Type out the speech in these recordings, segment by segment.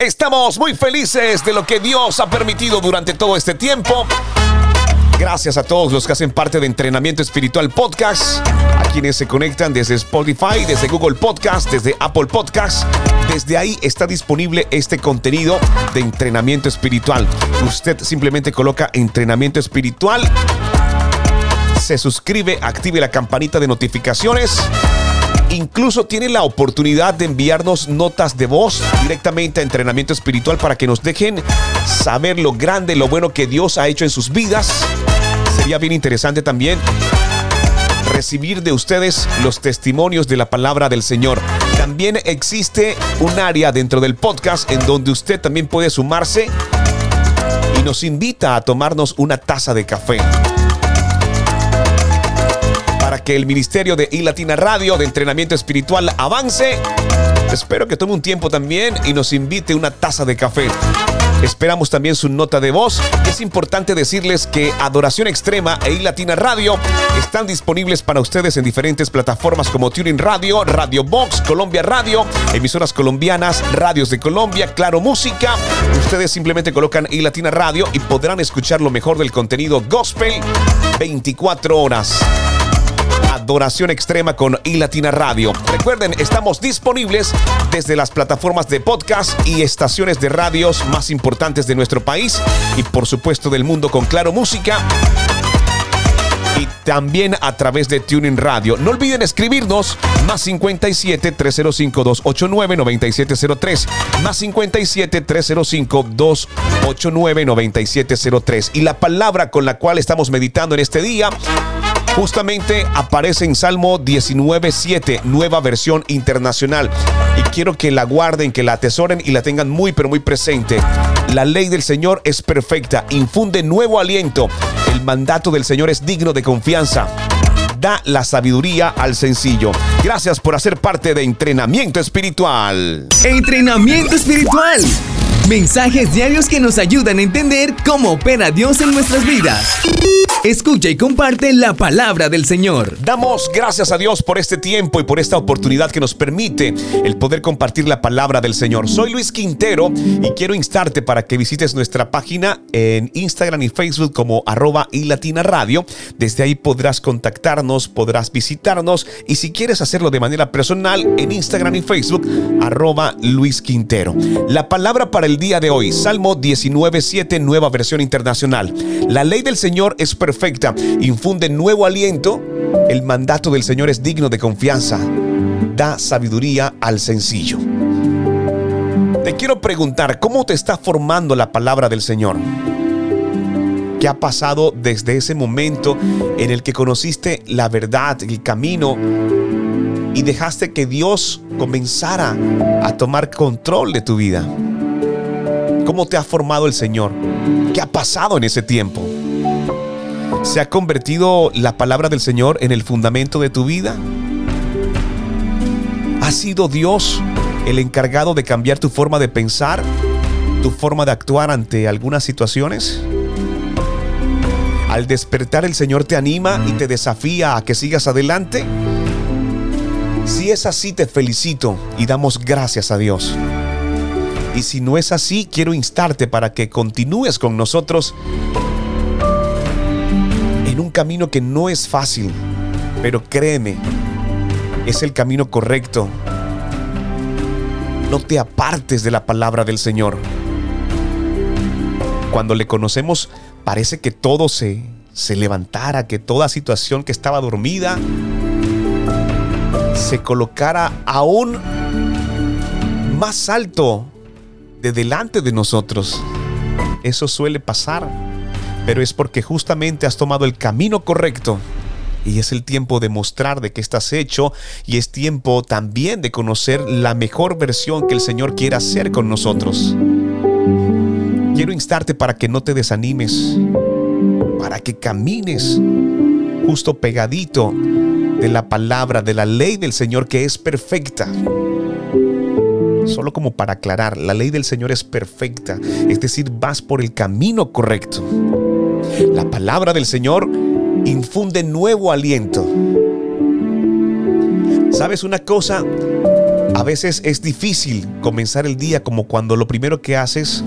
Estamos muy felices de lo que Dios ha permitido durante todo este tiempo. Gracias a todos los que hacen parte de Entrenamiento Espiritual Podcast, a quienes se conectan desde Spotify, desde Google Podcast, desde Apple Podcast. Desde ahí está disponible este contenido de entrenamiento espiritual. Usted simplemente coloca entrenamiento espiritual, se suscribe, active la campanita de notificaciones Incluso tiene la oportunidad de enviarnos notas de voz directamente a entrenamiento espiritual para que nos dejen saber lo grande, lo bueno que Dios ha hecho en sus vidas. Sería bien interesante también recibir de ustedes los testimonios de la palabra del Señor. También existe un área dentro del podcast en donde usted también puede sumarse y nos invita a tomarnos una taza de café que el ministerio de iLatina Radio de entrenamiento espiritual avance. Espero que tome un tiempo también y nos invite una taza de café. Esperamos también su nota de voz. Es importante decirles que Adoración Extrema e iLatina Radio están disponibles para ustedes en diferentes plataformas como Tuning Radio, Radio Box, Colombia Radio, emisoras colombianas, radios de Colombia, Claro Música. Ustedes simplemente colocan iLatina Radio y podrán escuchar lo mejor del contenido gospel 24 horas. Adoración Extrema con iLatina Radio. Recuerden, estamos disponibles desde las plataformas de podcast y estaciones de radios más importantes de nuestro país y por supuesto del mundo con Claro Música y también a través de Tuning Radio. No olviden escribirnos más 57 305 289 9703 más 57 305 289 9703 y la palabra con la cual estamos meditando en este día justamente aparece en Salmo 19.7, nueva versión internacional. Y quiero que la guarden, que la atesoren y la tengan muy, pero muy presente. La ley del Señor es perfecta, infunde nuevo aliento. El mandato del Señor es digno de confianza da la sabiduría al sencillo. Gracias por hacer parte de Entrenamiento Espiritual. Entrenamiento Espiritual. Mensajes diarios que nos ayudan a entender cómo opera Dios en nuestras vidas. Escucha y comparte la palabra del Señor. Damos gracias a Dios por este tiempo y por esta oportunidad que nos permite el poder compartir la palabra del Señor. Soy Luis Quintero y quiero instarte para que visites nuestra página en Instagram y Facebook como arroba y latina radio. Desde ahí podrás contactarnos, podrás visitarnos y si quieres hacerlo de manera personal en Instagram y Facebook arroba Luis Quintero. La palabra para el día de hoy, Salmo 19.7, nueva versión internacional. La ley del Señor es perfecta infunde nuevo aliento, el mandato del Señor es digno de confianza, da sabiduría al sencillo. Te quiero preguntar, ¿cómo te está formando la palabra del Señor? ¿Qué ha pasado desde ese momento en el que conociste la verdad, el camino y dejaste que Dios comenzara a tomar control de tu vida? ¿Cómo te ha formado el Señor? ¿Qué ha pasado en ese tiempo? ¿Se ha convertido la palabra del Señor en el fundamento de tu vida? ¿Ha sido Dios el encargado de cambiar tu forma de pensar, tu forma de actuar ante algunas situaciones? Al despertar el Señor te anima y te desafía a que sigas adelante. Si es así, te felicito y damos gracias a Dios. Y si no es así, quiero instarte para que continúes con nosotros un camino que no es fácil, pero créeme, es el camino correcto. No te apartes de la palabra del Señor. Cuando le conocemos, parece que todo se, se levantara, que toda situación que estaba dormida se colocara aún más alto de delante de nosotros. Eso suele pasar pero es porque justamente has tomado el camino correcto. Y es el tiempo de mostrar de qué estás hecho y es tiempo también de conocer la mejor versión que el Señor quiere hacer con nosotros. Quiero instarte para que no te desanimes, para que camines justo pegadito de la palabra, de la ley del Señor que es perfecta. Solo como para aclarar, la ley del Señor es perfecta, es decir, vas por el camino correcto. La palabra del Señor infunde nuevo aliento. ¿Sabes una cosa? A veces es difícil comenzar el día como cuando lo primero que haces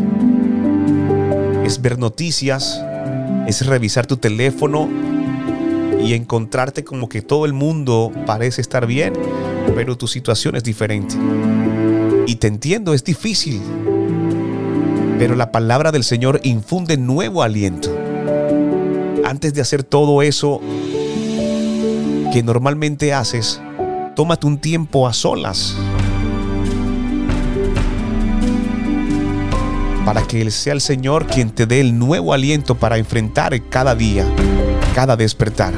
es ver noticias, es revisar tu teléfono y encontrarte como que todo el mundo parece estar bien, pero tu situación es diferente. Y te entiendo, es difícil, pero la palabra del Señor infunde nuevo aliento. Antes de hacer todo eso que normalmente haces, tómate un tiempo a solas para que sea el Señor quien te dé el nuevo aliento para enfrentar cada día, cada despertar.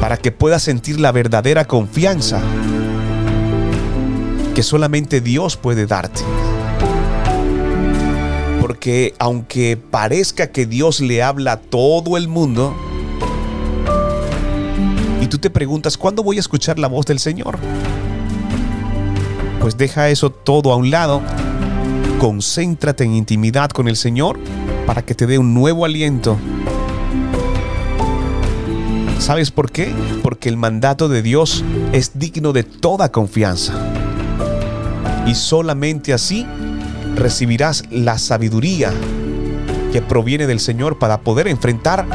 Para que puedas sentir la verdadera confianza que solamente Dios puede darte. Porque aunque parezca que Dios le habla a todo el mundo, y tú te preguntas, ¿cuándo voy a escuchar la voz del Señor? Pues deja eso todo a un lado concéntrate en intimidad con el Señor para que te dé un nuevo aliento. ¿Sabes por qué? Porque el mandato de Dios es digno de toda confianza. Y solamente así recibirás la sabiduría que proviene del Señor para poder enfrentar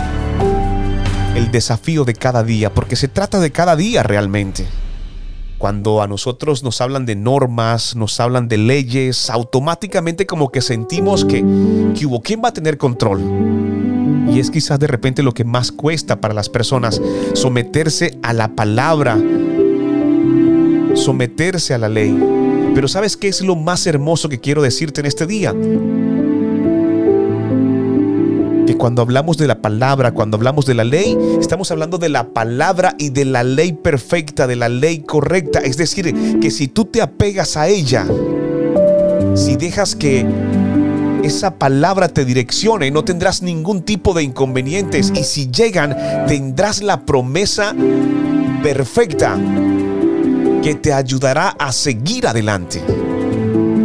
el desafío de cada día, porque se trata de cada día realmente. Cuando a nosotros nos hablan de normas, nos hablan de leyes, automáticamente como que sentimos que, hubo quién va a tener control. Y es quizás de repente lo que más cuesta para las personas, someterse a la palabra, someterse a la ley. Pero ¿sabes qué es lo más hermoso que quiero decirte en este día? cuando hablamos de la palabra, cuando hablamos de la ley, estamos hablando de la palabra y de la ley perfecta, de la ley correcta. Es decir, que si tú te apegas a ella, si dejas que esa palabra te direccione, no tendrás ningún tipo de inconvenientes y si llegan, tendrás la promesa perfecta que te ayudará a seguir adelante.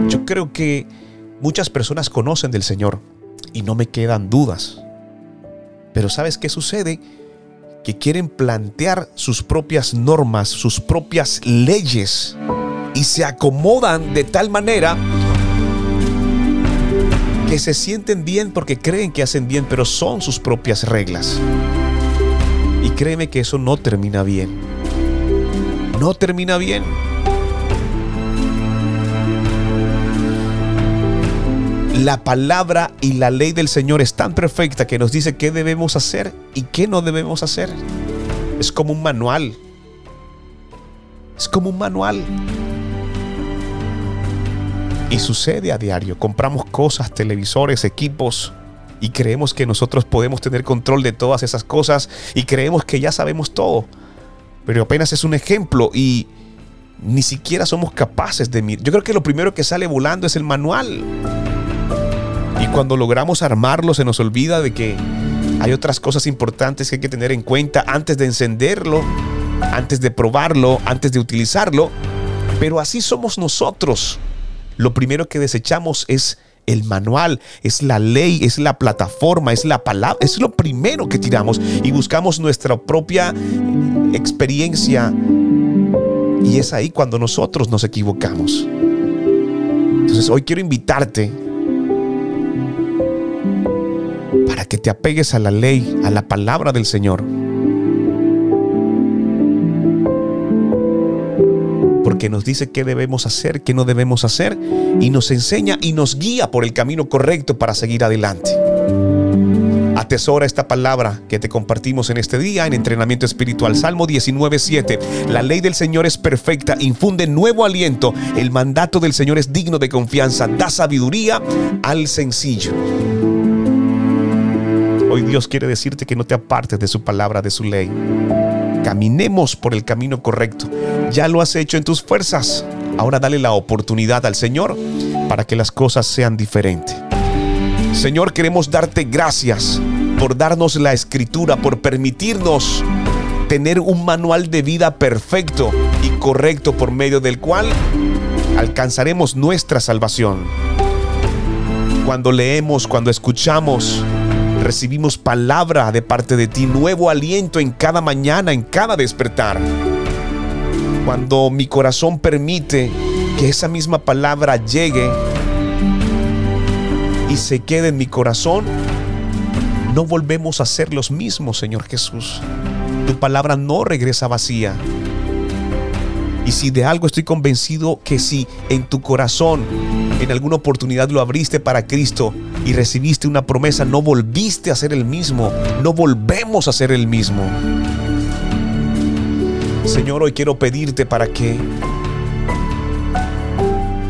Yo creo que muchas personas conocen del Señor y no me quedan dudas. Pero ¿sabes qué sucede? Que quieren plantear sus propias normas, sus propias leyes y se acomodan de tal manera que se sienten bien porque creen que hacen bien, pero son sus propias reglas. Y créeme que eso no termina bien. No termina bien. la palabra y la ley del Señor es tan perfecta que nos dice qué debemos hacer y qué no debemos hacer. Es como un manual. Es como un manual. Y sucede a diario. Compramos cosas, televisores, equipos. Y creemos que nosotros podemos tener control de todas esas cosas. Y creemos que ya sabemos todo. Pero apenas es un ejemplo y ni siquiera somos capaces de mirar. Yo creo que lo primero que sale volando es el manual. Y cuando logramos armarlo se nos olvida de que hay otras cosas importantes que hay que tener en cuenta antes de encenderlo, antes de probarlo, antes de utilizarlo. Pero así somos nosotros. Lo primero que desechamos es el manual, es la ley, es la plataforma, es la palabra, es lo primero que tiramos y buscamos nuestra propia experiencia. Y es ahí cuando nosotros nos equivocamos. Entonces hoy quiero invitarte para que te apegues a la ley, a la palabra del Señor. Porque nos dice qué debemos hacer, qué no debemos hacer, y nos enseña y nos guía por el camino correcto para seguir adelante. Atesora esta palabra que te compartimos en este día en entrenamiento espiritual. Salmo 19:7. La ley del Señor es perfecta, infunde nuevo aliento. El mandato del Señor es digno de confianza, da sabiduría al sencillo. Hoy Dios quiere decirte que no te apartes de su palabra, de su ley. Caminemos por el camino correcto. Ya lo has hecho en tus fuerzas. Ahora dale la oportunidad al Señor para que las cosas sean diferentes. Señor, queremos darte gracias por darnos la escritura, por permitirnos tener un manual de vida perfecto y correcto por medio del cual alcanzaremos nuestra salvación. Cuando leemos, cuando escuchamos, recibimos palabra de parte de ti, nuevo aliento en cada mañana, en cada despertar. Cuando mi corazón permite que esa misma palabra llegue y se quede en mi corazón, no volvemos a ser los mismos, Señor Jesús. Tu palabra no regresa vacía. Y si de algo estoy convencido que si en tu corazón en alguna oportunidad lo abriste para Cristo y recibiste una promesa, no volviste a ser el mismo, no volvemos a ser el mismo. Señor, hoy quiero pedirte para que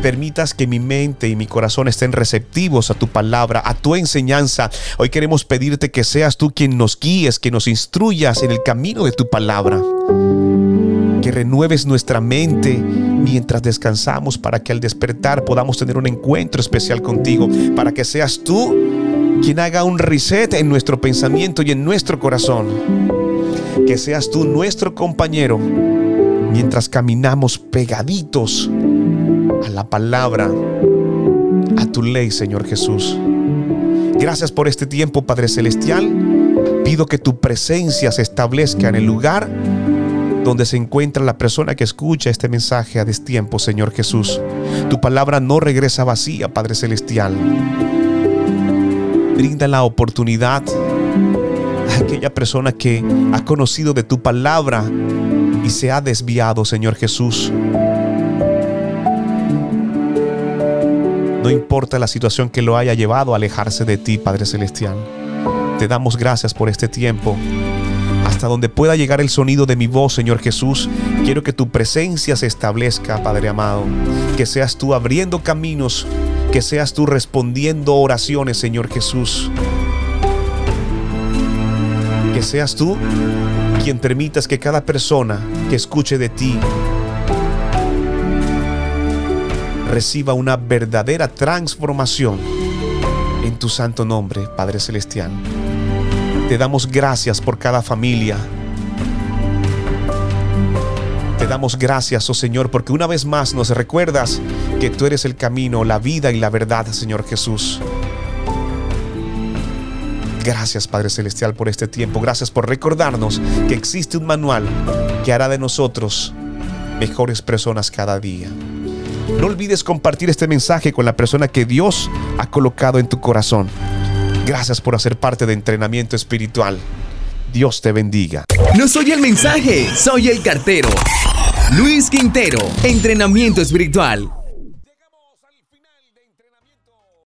permitas que mi mente y mi corazón estén receptivos a tu palabra, a tu enseñanza. Hoy queremos pedirte que seas tú quien nos guíes, que nos instruyas en el camino de tu palabra. Que renueves nuestra mente mientras descansamos para que al despertar podamos tener un encuentro especial contigo, para que seas tú quien haga un reset en nuestro pensamiento y en nuestro corazón. Que seas tú nuestro compañero mientras caminamos pegaditos a la palabra, a tu ley, Señor Jesús. Gracias por este tiempo, Padre Celestial. Pido que tu presencia se establezca en el lugar donde se encuentra la persona que escucha este mensaje a destiempo, Señor Jesús. Tu palabra no regresa vacía, Padre Celestial. Brinda la oportunidad aquella persona que ha conocido de tu palabra y se ha desviado, Señor Jesús. No importa la situación que lo haya llevado a alejarse de ti, Padre Celestial. Te damos gracias por este tiempo. Hasta donde pueda llegar el sonido de mi voz, Señor Jesús, quiero que tu presencia se establezca, Padre amado. Que seas tú abriendo caminos, que seas tú respondiendo oraciones, Señor Jesús. Que seas tú quien permitas que cada persona que escuche de ti reciba una verdadera transformación en tu santo nombre, Padre Celestial. Te damos gracias por cada familia. Te damos gracias, oh Señor, porque una vez más nos recuerdas que tú eres el camino, la vida y la verdad, Señor Jesús. Gracias, Padre Celestial, por este tiempo. Gracias por recordarnos que existe un manual que hará de nosotros mejores personas cada día. No olvides compartir este mensaje con la persona que Dios ha colocado en tu corazón. Gracias por hacer parte de entrenamiento espiritual. Dios te bendiga. No soy el mensaje, soy el cartero. Luis Quintero, entrenamiento espiritual.